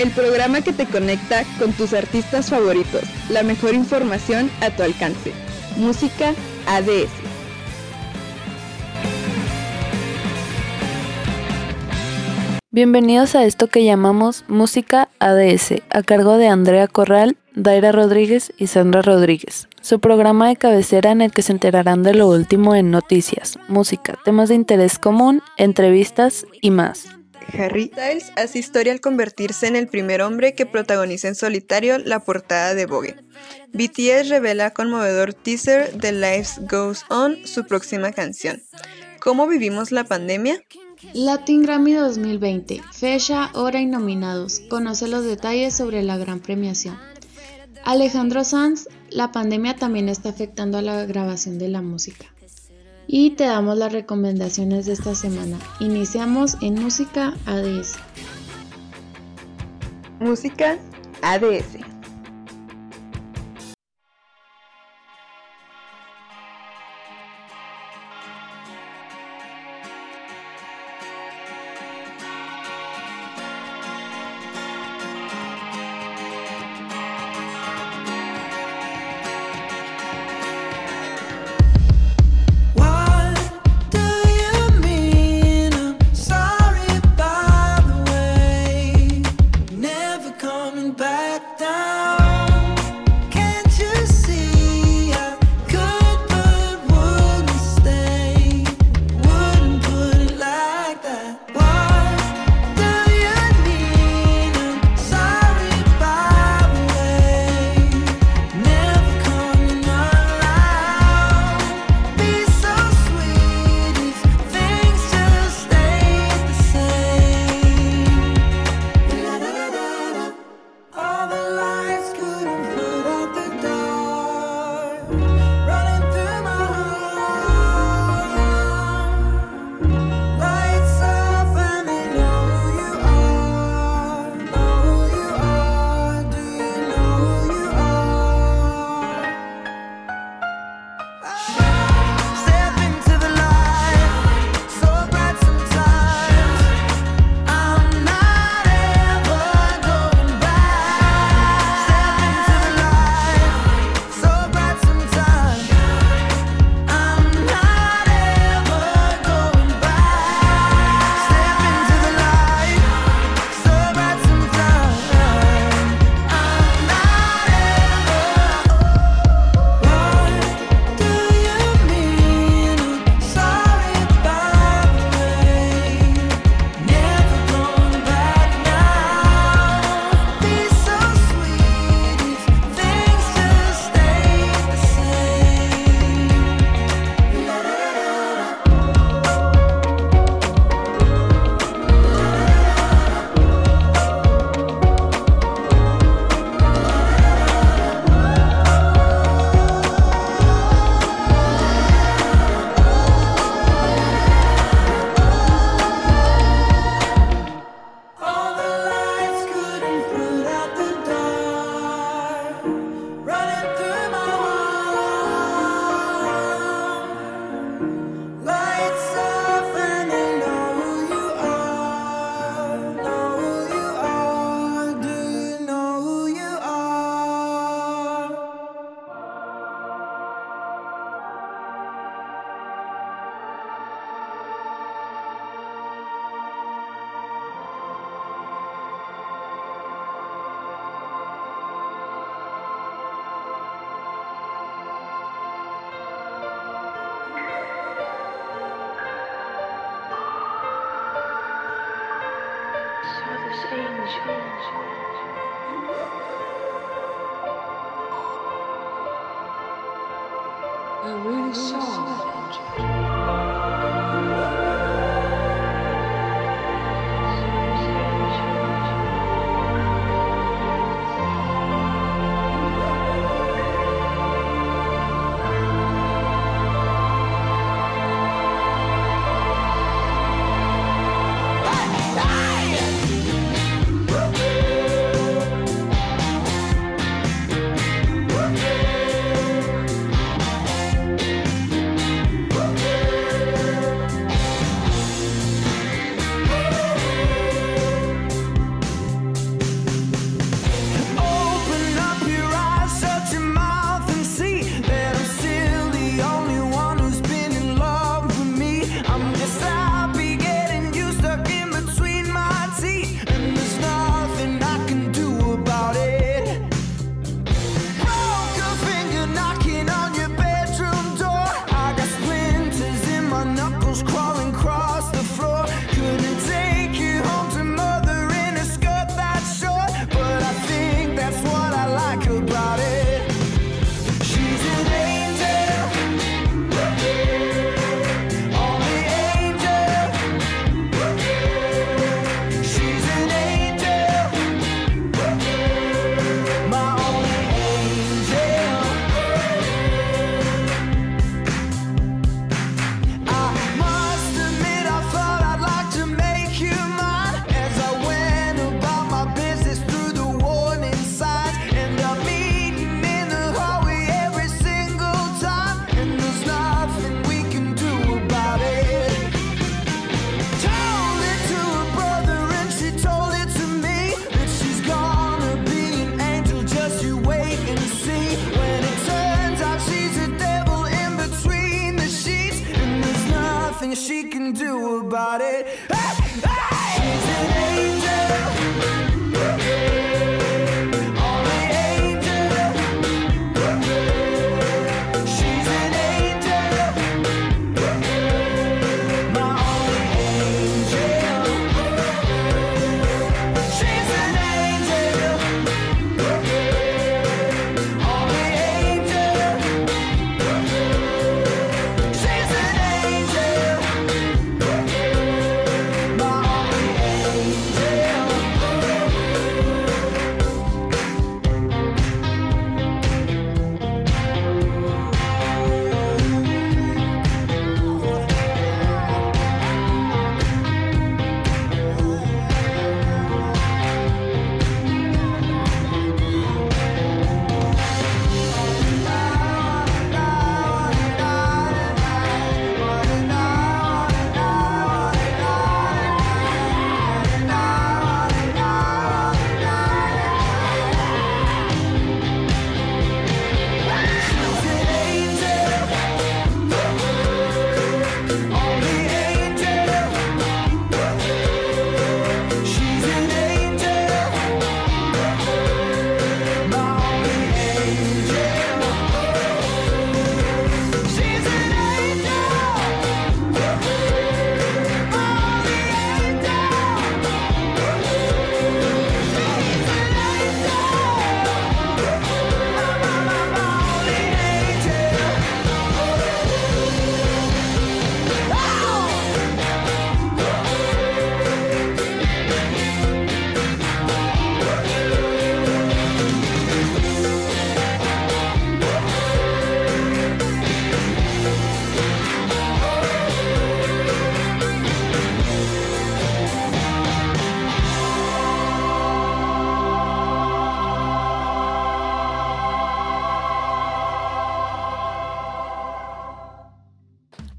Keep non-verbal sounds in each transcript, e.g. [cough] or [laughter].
el programa que te conecta con tus artistas favoritos, la mejor información a tu alcance. Música ADS. Bienvenidos a esto que llamamos Música ADS, a cargo de Andrea Corral, Daira Rodríguez y Sandra Rodríguez. Su programa de cabecera en el que se enterarán de lo último en noticias, música, temas de interés común, entrevistas y más. Harry Styles hace historia al convertirse en el primer hombre que protagoniza en solitario la portada de Vogue. BTS revela conmovedor teaser de Life Goes On, su próxima canción. ¿Cómo vivimos la pandemia? Latin Grammy 2020, fecha, hora y nominados. Conoce los detalles sobre la gran premiación. Alejandro Sanz, la pandemia también está afectando a la grabación de la música. Y te damos las recomendaciones de esta semana. Iniciamos en Música ADS. Música ADS.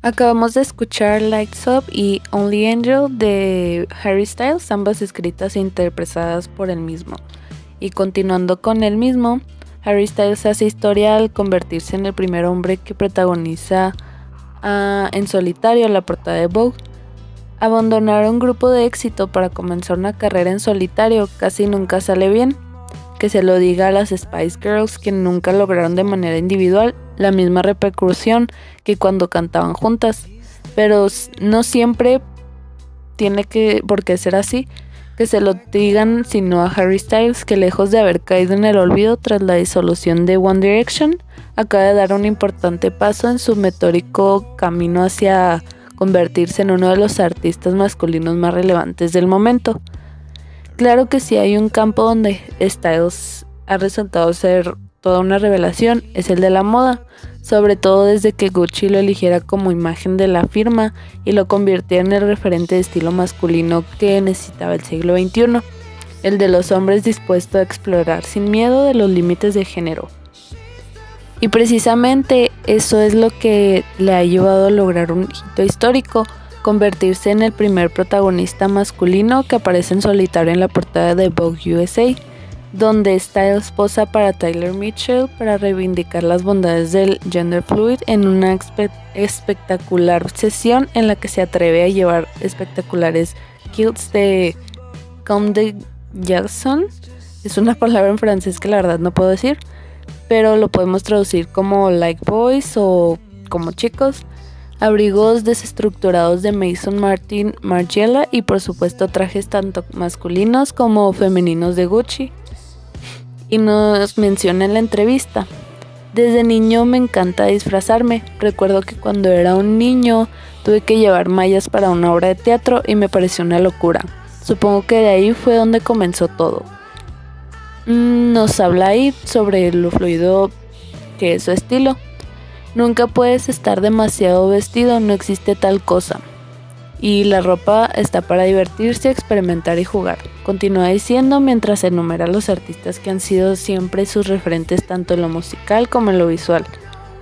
Acabamos de escuchar Lights Up y Only Angel de Harry Styles, ambas escritas e interpretadas por él mismo. Y continuando con él mismo, Harry Styles hace historia al convertirse en el primer hombre que protagoniza ah, en solitario la portada de Vogue. Abandonar un grupo de éxito para comenzar una carrera en solitario casi nunca sale bien. Que se lo diga a las Spice Girls que nunca lograron de manera individual la misma repercusión que cuando cantaban juntas. Pero no siempre tiene que por qué ser así. Que se lo digan sino a Harry Styles que lejos de haber caído en el olvido tras la disolución de One Direction, acaba de dar un importante paso en su metórico camino hacia convertirse en uno de los artistas masculinos más relevantes del momento. Claro que si hay un campo donde Styles ha resultado ser toda una revelación es el de la moda, sobre todo desde que Gucci lo eligiera como imagen de la firma y lo convirtiera en el referente de estilo masculino que necesitaba el siglo XXI, el de los hombres dispuestos a explorar sin miedo de los límites de género. Y precisamente eso es lo que le ha llevado a lograr un hito histórico, convertirse en el primer protagonista masculino que aparece en solitario en la portada de Vogue USA donde está esposa para Tyler Mitchell para reivindicar las bondades del gender fluid en una espectacular sesión en la que se atreve a llevar espectaculares kilts de Comme de Jackson. Es una palabra en francés que la verdad no puedo decir, pero lo podemos traducir como like boys o como chicos. Abrigos desestructurados de Mason Martin Margiela y por supuesto trajes tanto masculinos como femeninos de Gucci y nos menciona en la entrevista. Desde niño me encanta disfrazarme. Recuerdo que cuando era un niño tuve que llevar mallas para una obra de teatro y me pareció una locura. Supongo que de ahí fue donde comenzó todo. Mm, nos habla ahí sobre lo fluido que es su estilo. Nunca puedes estar demasiado vestido, no existe tal cosa y la ropa está para divertirse, experimentar y jugar. Continúa diciendo mientras enumera los artistas que han sido siempre sus referentes tanto en lo musical como en lo visual.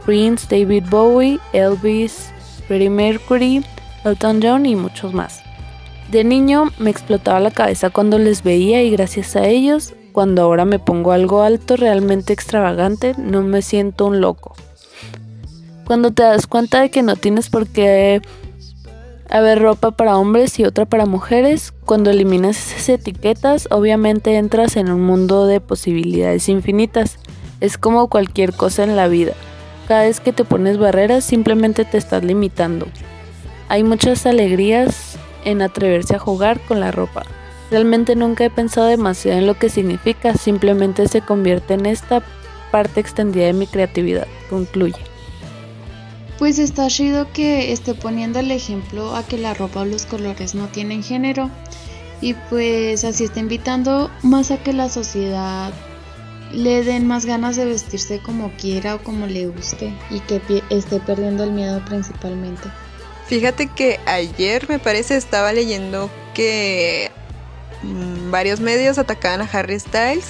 Prince, David Bowie, Elvis, Freddie Mercury, Elton John y muchos más. De niño me explotaba la cabeza cuando les veía y gracias a ellos, cuando ahora me pongo algo alto realmente extravagante, no me siento un loco. Cuando te das cuenta de que no tienes por qué haber ropa para hombres y otra para mujeres. Cuando eliminas esas etiquetas, obviamente entras en un mundo de posibilidades infinitas. Es como cualquier cosa en la vida. Cada vez que te pones barreras, simplemente te estás limitando. Hay muchas alegrías en atreverse a jugar con la ropa. Realmente nunca he pensado demasiado en lo que significa, simplemente se convierte en esta parte extendida de mi creatividad, concluye. Pues está chido que esté poniendo el ejemplo a que la ropa o los colores no tienen género y pues así está invitando más a que la sociedad le den más ganas de vestirse como quiera o como le guste y que esté perdiendo el miedo principalmente. Fíjate que ayer me parece estaba leyendo que mm, varios medios atacaban a Harry Styles,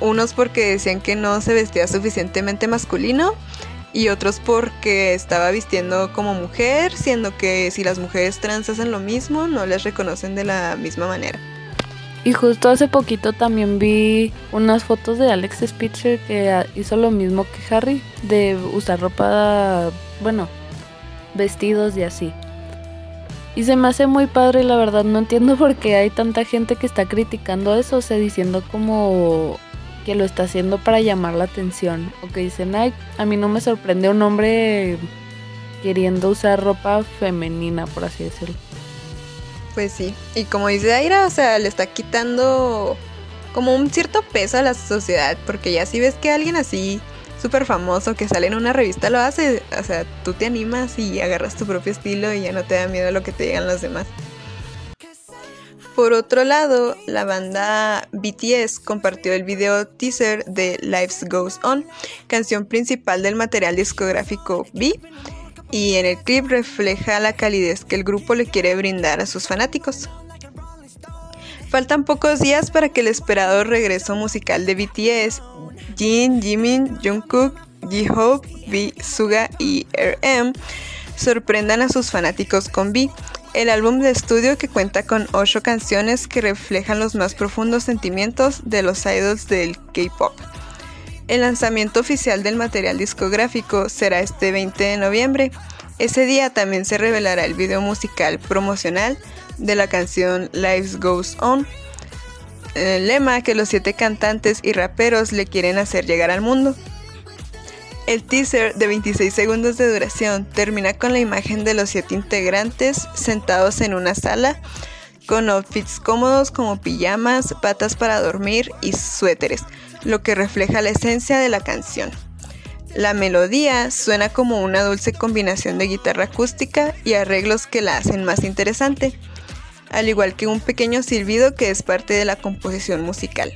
unos porque decían que no se vestía suficientemente masculino y otros porque estaba vistiendo como mujer, siendo que si las mujeres trans hacen lo mismo, no les reconocen de la misma manera. Y justo hace poquito también vi unas fotos de Alex Spitzer que hizo lo mismo que Harry, de usar ropa, bueno, vestidos y así. Y se me hace muy padre, la verdad no entiendo [laughs] por qué hay tanta gente que está criticando eso, o sea, diciendo como que lo está haciendo para llamar la atención. O que dicen, ay, a mí no me sorprende un hombre queriendo usar ropa femenina, por así decirlo. Pues sí, y como dice Aira, o sea, le está quitando como un cierto peso a la sociedad, porque ya si ves que alguien así súper famoso que sale en una revista lo hace, o sea, tú te animas y agarras tu propio estilo y ya no te da miedo lo que te digan los demás. Por otro lado, la banda BTS compartió el video teaser de Life Goes On, canción principal del material discográfico B, y en el clip refleja la calidez que el grupo le quiere brindar a sus fanáticos. Faltan pocos días para que el esperado regreso musical de BTS, Jin, Jimin, Jungkook, J-Hope, V, Suga y RM sorprendan a sus fanáticos con V, el álbum de estudio que cuenta con 8 canciones que reflejan los más profundos sentimientos de los idols del K-pop. El lanzamiento oficial del material discográfico será este 20 de noviembre. Ese día también se revelará el video musical promocional de la canción Life Goes On, el lema que los siete cantantes y raperos le quieren hacer llegar al mundo. El teaser de 26 segundos de duración termina con la imagen de los siete integrantes sentados en una sala con outfits cómodos como pijamas, patas para dormir y suéteres, lo que refleja la esencia de la canción. La melodía suena como una dulce combinación de guitarra acústica y arreglos que la hacen más interesante, al igual que un pequeño silbido que es parte de la composición musical.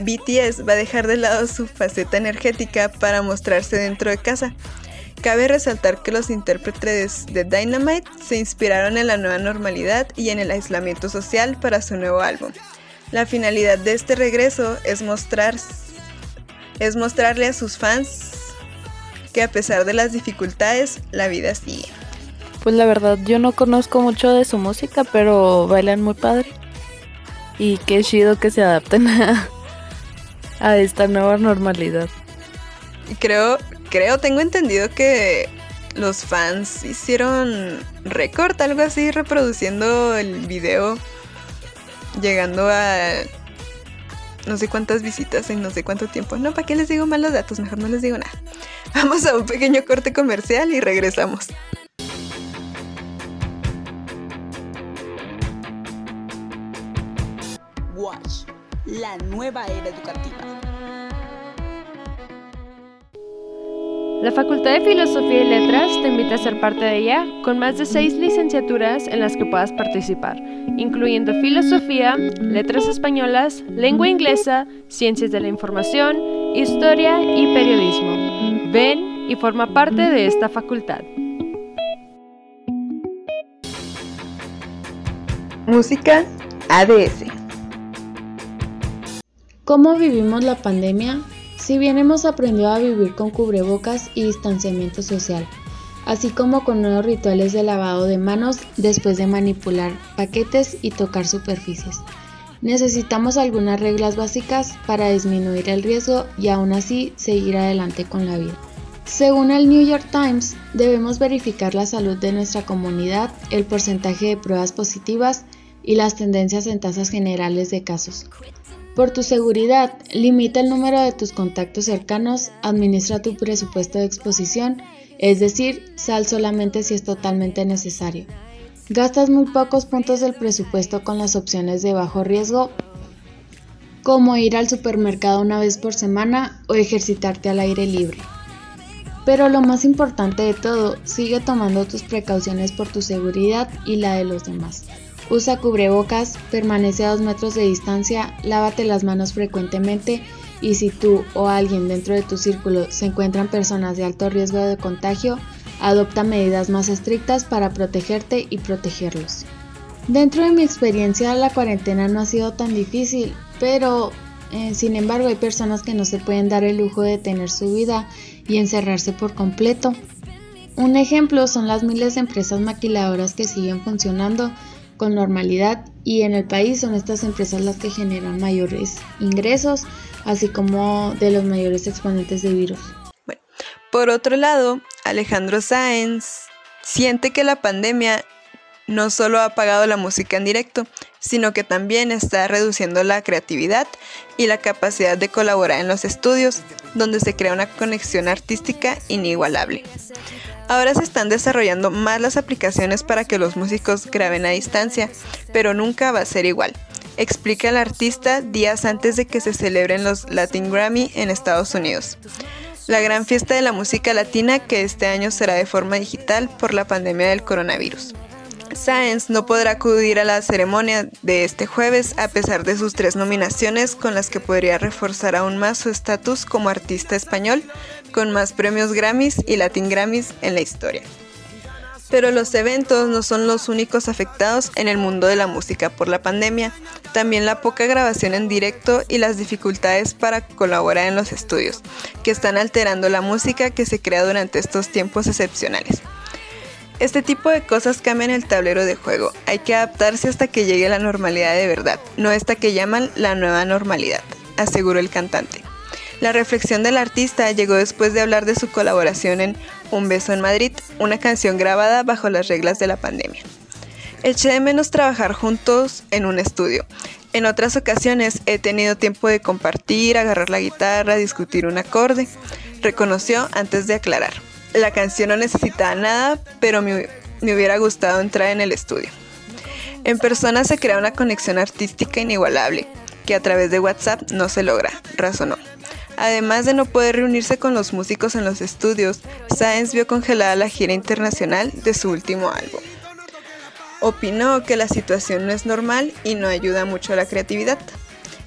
BTS va a dejar de lado su faceta energética para mostrarse dentro de casa. Cabe resaltar que los intérpretes de Dynamite se inspiraron en la nueva normalidad y en el aislamiento social para su nuevo álbum. La finalidad de este regreso es, mostrar, es mostrarle a sus fans que a pesar de las dificultades, la vida sigue. Pues la verdad yo no conozco mucho de su música, pero bailan muy padre. Y qué chido que se adapten a, a esta nueva normalidad. Creo, creo, tengo entendido que los fans hicieron récord, algo así, reproduciendo el video, llegando a no sé cuántas visitas en no sé cuánto tiempo. No, ¿para qué les digo malos datos? Mejor no les digo nada. [laughs] Vamos a un pequeño corte comercial y regresamos. La nueva era educativa. La Facultad de Filosofía y Letras te invita a ser parte de ella con más de seis licenciaturas en las que puedas participar, incluyendo Filosofía, Letras Españolas, Lengua Inglesa, Ciencias de la Información, Historia y Periodismo. Ven y forma parte de esta facultad. Música ADS. ¿Cómo vivimos la pandemia? Si bien hemos aprendido a vivir con cubrebocas y distanciamiento social, así como con nuevos rituales de lavado de manos después de manipular paquetes y tocar superficies. Necesitamos algunas reglas básicas para disminuir el riesgo y aún así seguir adelante con la vida. Según el New York Times, debemos verificar la salud de nuestra comunidad, el porcentaje de pruebas positivas y las tendencias en tasas generales de casos. Por tu seguridad, limita el número de tus contactos cercanos, administra tu presupuesto de exposición, es decir, sal solamente si es totalmente necesario. Gastas muy pocos puntos del presupuesto con las opciones de bajo riesgo, como ir al supermercado una vez por semana o ejercitarte al aire libre. Pero lo más importante de todo, sigue tomando tus precauciones por tu seguridad y la de los demás. Usa cubrebocas, permanece a dos metros de distancia, lávate las manos frecuentemente y si tú o alguien dentro de tu círculo se encuentran personas de alto riesgo de contagio, adopta medidas más estrictas para protegerte y protegerlos. Dentro de mi experiencia la cuarentena no ha sido tan difícil, pero eh, sin embargo hay personas que no se pueden dar el lujo de tener su vida y encerrarse por completo. Un ejemplo son las miles de empresas maquiladoras que siguen funcionando con normalidad y en el país son estas empresas las que generan mayores ingresos, así como de los mayores exponentes de virus. Por otro lado, Alejandro Sáenz siente que la pandemia no solo ha apagado la música en directo, sino que también está reduciendo la creatividad y la capacidad de colaborar en los estudios, donde se crea una conexión artística inigualable. Ahora se están desarrollando más las aplicaciones para que los músicos graben a distancia, pero nunca va a ser igual. Explica el artista días antes de que se celebren los Latin Grammy en Estados Unidos. La gran fiesta de la música latina que este año será de forma digital por la pandemia del coronavirus. Sáenz no podrá acudir a la ceremonia de este jueves a pesar de sus tres nominaciones con las que podría reforzar aún más su estatus como artista español con más premios Grammys y Latin Grammys en la historia. Pero los eventos no son los únicos afectados en el mundo de la música por la pandemia, también la poca grabación en directo y las dificultades para colaborar en los estudios, que están alterando la música que se crea durante estos tiempos excepcionales. Este tipo de cosas cambian el tablero de juego. Hay que adaptarse hasta que llegue la normalidad de verdad, no esta que llaman la nueva normalidad, aseguró el cantante. La reflexión del artista llegó después de hablar de su colaboración en Un beso en Madrid, una canción grabada bajo las reglas de la pandemia. Eché de menos trabajar juntos en un estudio. En otras ocasiones he tenido tiempo de compartir, agarrar la guitarra, discutir un acorde, reconoció antes de aclarar. La canción no necesitaba nada, pero me, hubiera gustado entrar en el estudio. En persona se crea una conexión artística inigualable, que a través de WhatsApp no se logra, razonó. Además de no poder reunirse con los músicos en los estudios, Sáenz vio congelada la gira internacional de su último álbum. Opinó que la situación no es normal y no ayuda mucho a la creatividad.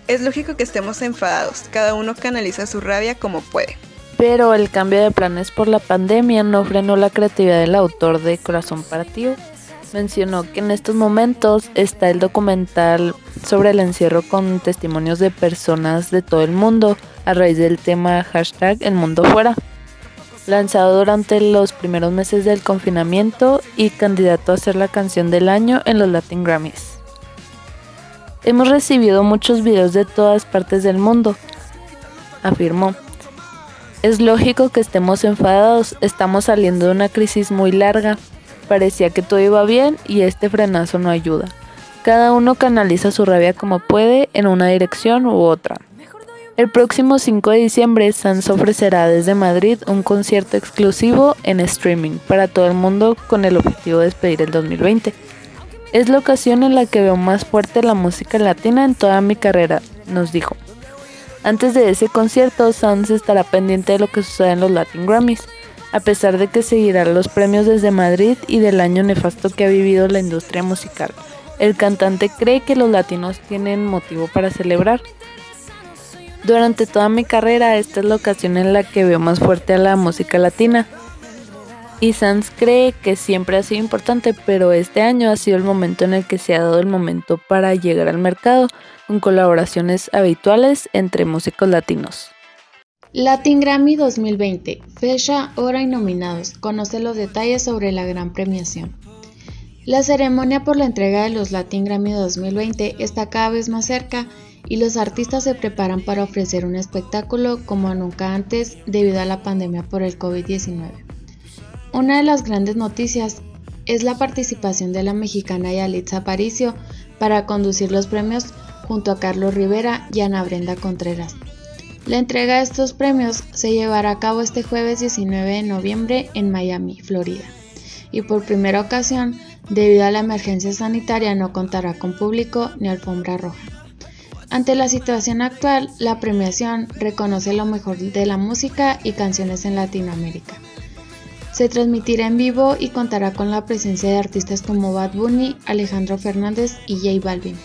Es lógico que estemos enfadados, cada uno canaliza su rabia como puede pero el cambio de planes por la pandemia no frenó la creatividad del autor de Corazón Partido. Mencionó que en estos momentos está el documental sobre el encierro con testimonios de personas de todo el mundo a raíz del tema hashtag El Mundo Fuera, lanzado durante los primeros meses del confinamiento y candidato a ser la canción del año en los Latin Grammys. Hemos recibido muchos videos de todas partes del mundo, afirmó. Es lógico que estemos enfadados, estamos saliendo de una crisis muy larga. Parecía que todo iba bien y este frenazo no ayuda. Cada uno canaliza su rabia como puede en una dirección u otra. El próximo 5 de diciembre, Sans ofrecerá desde Madrid un concierto exclusivo en streaming para todo el mundo con el objetivo de despedir el 2020. Es la ocasión en la que veo más fuerte la música latina en toda mi carrera, nos dijo. Antes de ese concierto, Sans estará pendiente de lo que suceda en los Latin Grammys, a pesar de que seguirá los premios desde Madrid y del año nefasto que ha vivido la industria musical. El cantante cree que los latinos tienen motivo para celebrar. Durante toda mi carrera, esta es la ocasión en la que veo más fuerte a la música latina. Y Sans cree que siempre ha sido importante, pero este año ha sido el momento en el que se ha dado el momento para llegar al mercado, con colaboraciones habituales entre músicos latinos. Latin Grammy 2020, fecha, hora y nominados. Conoce los detalles sobre la gran premiación. La ceremonia por la entrega de los Latin Grammy 2020 está cada vez más cerca y los artistas se preparan para ofrecer un espectáculo como nunca antes debido a la pandemia por el COVID-19. Una de las grandes noticias es la participación de la mexicana Yalitza Aparicio para conducir los premios junto a Carlos Rivera y Ana Brenda Contreras. La entrega de estos premios se llevará a cabo este jueves 19 de noviembre en Miami, Florida. Y por primera ocasión, debido a la emergencia sanitaria, no contará con público ni alfombra roja. Ante la situación actual, la premiación reconoce lo mejor de la música y canciones en Latinoamérica. Se transmitirá en vivo y contará con la presencia de artistas como Bad Bunny, Alejandro Fernández y J Balvin.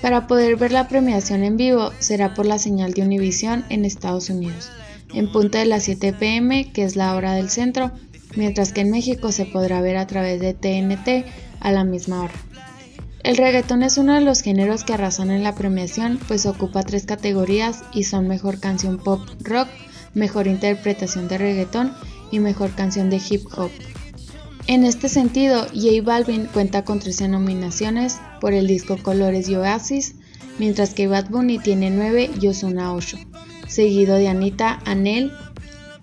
Para poder ver la premiación en vivo será por la señal de Univision en Estados Unidos, en punto de las 7 pm, que es la hora del centro, mientras que en México se podrá ver a través de TNT a la misma hora. El reggaetón es uno de los géneros que arrasan en la premiación, pues ocupa tres categorías y son mejor canción pop rock, mejor interpretación de reggaetón y mejor canción de hip hop. En este sentido, J Balvin cuenta con 13 nominaciones por el disco Colores y Oasis, mientras que Bad Bunny tiene 9 y Ozuna 8, seguido de Anita, Anel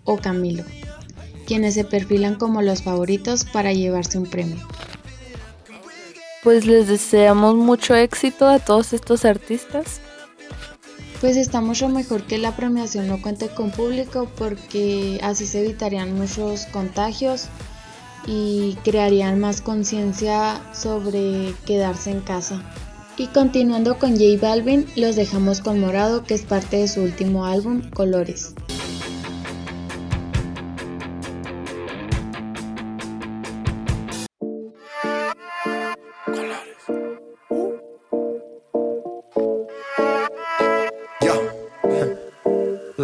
o Camilo, quienes se perfilan como los favoritos para llevarse un premio. Pues les deseamos mucho éxito a todos estos artistas. Pues está mucho mejor que la premiación no cuente con público porque así se evitarían muchos contagios y crearían más conciencia sobre quedarse en casa. Y continuando con J Balvin, los dejamos con Morado, que es parte de su último álbum, Colores.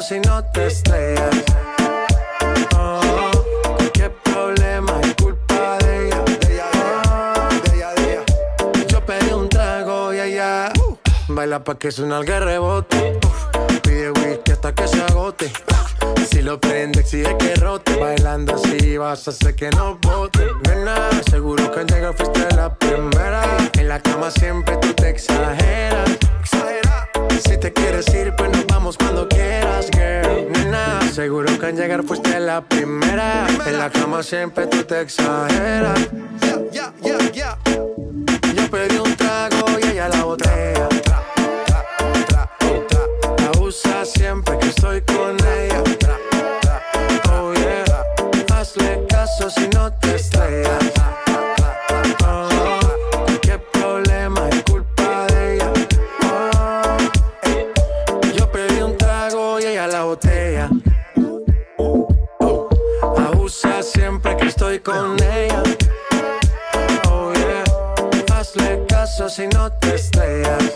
Si no te estrellas. Baila pa' que suena el rebote. Pide whisky hasta que se agote. Si lo prende, exige que rote. Bailando así vas a hacer que no bote. Nena, seguro que al llegar fuiste la primera. En la cama siempre tú te exageras. Si te quieres ir, pues nos vamos cuando quieras, girl. Nena, seguro que al llegar fuiste la primera. En la cama siempre tú te exageras. Yeah, yeah, yeah, Yo pedí un trago y ella la botella siempre que estoy con ella. Si no te estrellas.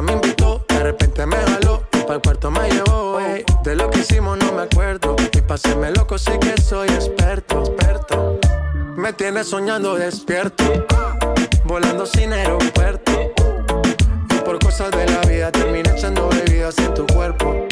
me invitó, de repente me jaló, para el cuarto me llevó. De lo que hicimos no me acuerdo, y paséme loco, sé que soy experto. Me tienes soñando despierto, volando sin aeropuerto. Y por cosas de la vida terminé echando bebidas en tu cuerpo.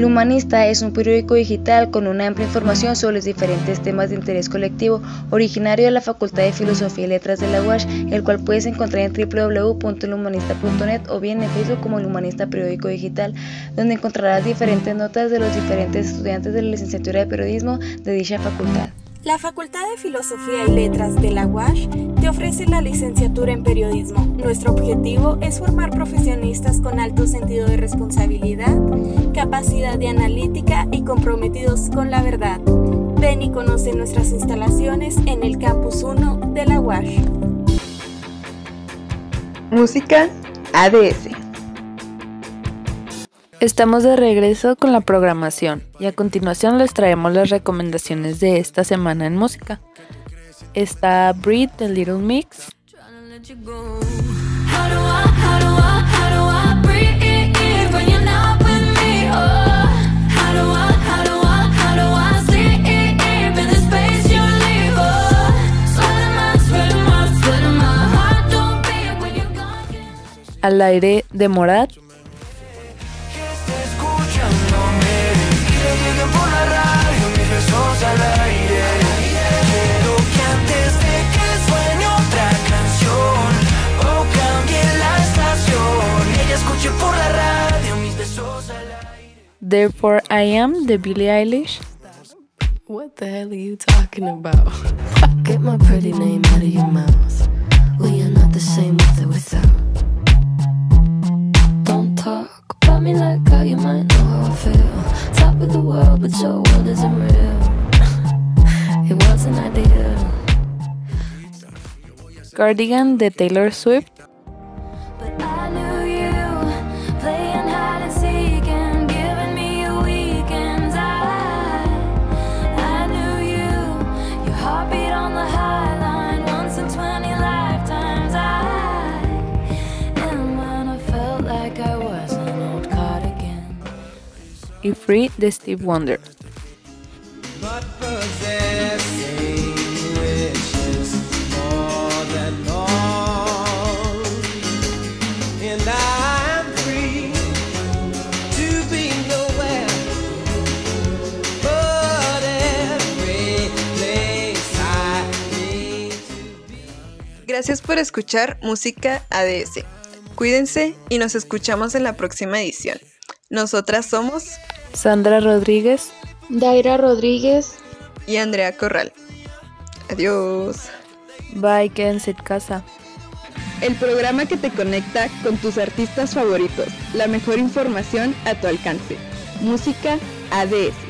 El Humanista es un periódico digital con una amplia información sobre los diferentes temas de interés colectivo, originario de la Facultad de Filosofía y Letras de la UASH, el cual puedes encontrar en www.elhumanista.net o bien en Facebook como El Humanista Periódico Digital, donde encontrarás diferentes notas de los diferentes estudiantes de la licenciatura de periodismo de dicha facultad. La Facultad de Filosofía y Letras de la UASH te ofrece la licenciatura en periodismo. Nuestro objetivo es formar profesionistas con alto sentido de responsabilidad, capacidad de analítica y comprometidos con la verdad. Ven y conoce nuestras instalaciones en el Campus 1 de la UASH. Música ADS. Estamos de regreso con la programación y a continuación les traemos las recomendaciones de esta semana en música. Está Breed the Little Mix. Al aire de Morat Therefore I Am de Billie Eilish. What the hell are you talking about? [laughs] Get my pretty name out of your mouth. We are not the same with or without. Don't talk about me like how you might know how I feel. Top of the world, but your world isn't real. [laughs] It was an idea. Cardigan de Taylor Swift. Y Free de Steve Wonder. Gracias por escuchar Música ADS. Cuídense y nos escuchamos en la próxima edición. Nosotras somos Sandra Rodríguez. Daira Rodríguez. y Andrea Corral. Adiós. Bye, quédense en casa. El programa que te conecta con tus artistas favoritos. La mejor información a tu alcance. Música ADS.